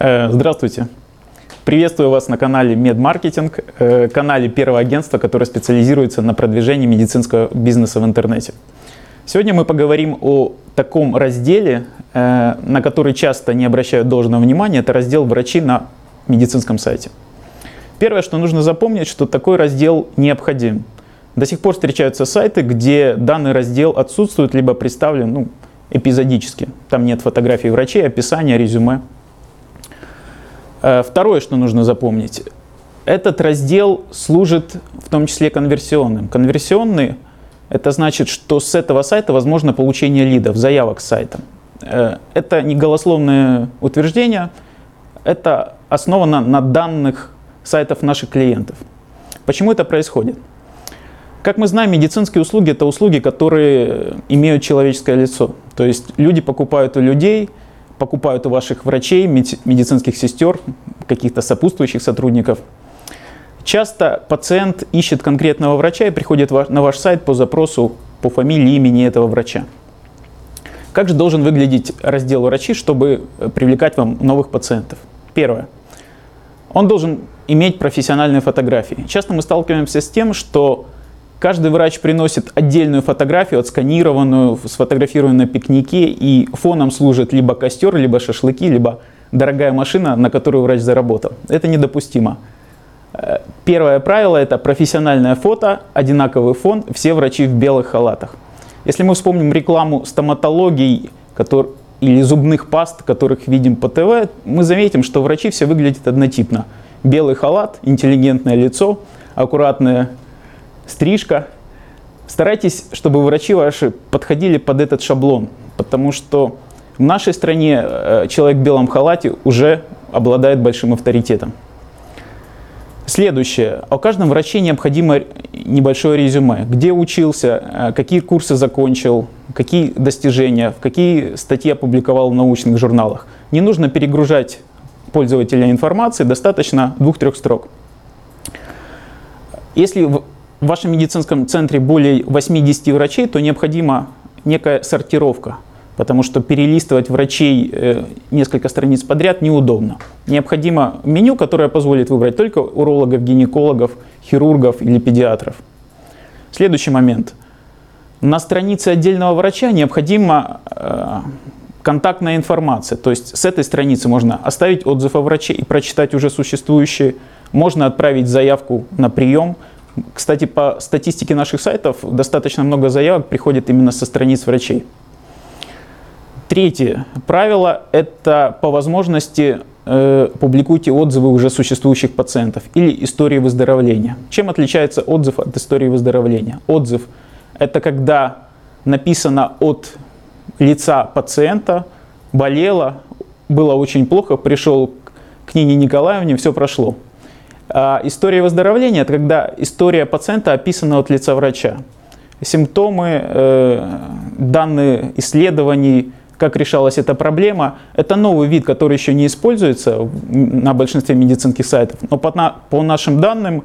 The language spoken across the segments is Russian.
Э, здравствуйте. Приветствую вас на канале Медмаркетинг, э, канале первого агентства, которое специализируется на продвижении медицинского бизнеса в интернете. Сегодня мы поговорим о таком разделе, э, на который часто не обращают должного внимания. Это раздел «Врачи на медицинском сайте». Первое, что нужно запомнить, что такой раздел необходим. До сих пор встречаются сайты, где данный раздел отсутствует, либо представлен ну, эпизодически. Там нет фотографий врачей, описания, резюме. Э, второе, что нужно запомнить. Этот раздел служит в том числе конверсионным. Конверсионный – это значит, что с этого сайта возможно получение лидов, заявок с сайта. Э, это не голословное утверждение, это основано на данных сайтов наших клиентов. Почему это происходит? Как мы знаем, медицинские услуги – это услуги, которые имеют человеческое лицо. То есть люди покупают у людей, покупают у ваших врачей, медицинских сестер, каких-то сопутствующих сотрудников. Часто пациент ищет конкретного врача и приходит на ваш сайт по запросу по фамилии, имени этого врача. Как же должен выглядеть раздел врачи, чтобы привлекать вам новых пациентов? Первое. Он должен иметь профессиональные фотографии. Часто мы сталкиваемся с тем, что Каждый врач приносит отдельную фотографию, отсканированную, сфотографированную на пикнике, и фоном служит либо костер, либо шашлыки, либо дорогая машина, на которую врач заработал. Это недопустимо. Э, первое правило – это профессиональное фото, одинаковый фон, все врачи в белых халатах. Если мы вспомним рекламу стоматологий который, или зубных паст, которых видим по ТВ, мы заметим, что врачи все выглядят однотипно. Белый халат, интеллигентное лицо, аккуратные стрижка. Старайтесь, чтобы врачи ваши подходили под этот шаблон, потому что в нашей стране э, человек в белом халате уже обладает большим авторитетом. Следующее. У каждом враче необходимо небольшое резюме. Где учился, э, какие курсы закончил, какие достижения, какие статьи опубликовал в научных журналах. Не нужно перегружать пользователя информацией, достаточно двух-трех строк. Если в вашем медицинском центре более 80 врачей, то необходима некая сортировка, потому что перелистывать врачей э, несколько страниц подряд неудобно. Необходимо меню, которое позволит выбрать только урологов, гинекологов, хирургов или педиатров. Следующий момент. На странице отдельного врача необходима э, контактная информация. То есть с этой страницы можно оставить отзыв о враче и прочитать уже существующие. Можно отправить заявку на прием, кстати, по статистике наших сайтов достаточно много заявок приходит именно со страниц врачей. Третье правило – это по возможности э, публикуйте отзывы уже существующих пациентов или истории выздоровления. Чем отличается отзыв от истории выздоровления? Отзыв – это когда написано от лица пациента, болело, было очень плохо, пришел к Нине Николаевне, все прошло. А история выздоровления – это когда история пациента описана от лица врача. Симптомы, э, данные исследований, как решалась эта проблема. Это новый вид, который еще не используется на большинстве медицинских сайтов, но по, по нашим данным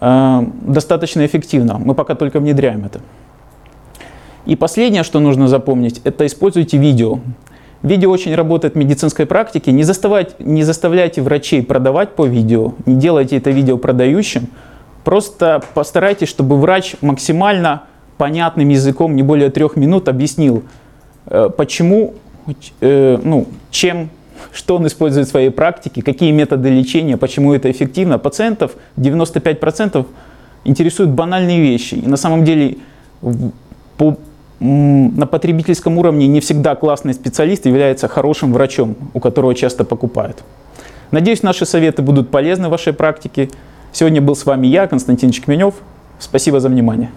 э, достаточно эффективно. Мы пока только внедряем это. И последнее, что нужно запомнить, это используйте видео. Видео очень работает в медицинской практике. Не, заставать, не заставляйте врачей продавать по видео, не делайте это видео продающим. Просто постарайтесь, чтобы врач максимально понятным языком, не более трех минут, объяснил, э, почему, э, ну, чем, что он использует в своей практике, какие методы лечения, почему это эффективно. Пациентов 95% интересуют банальные вещи. И на самом деле по на потребительском уровне не всегда классный специалист является хорошим врачом, у которого часто покупают. Надеюсь, наши советы будут полезны в вашей практике. Сегодня был с вами я, Константин Чекменев. Спасибо за внимание.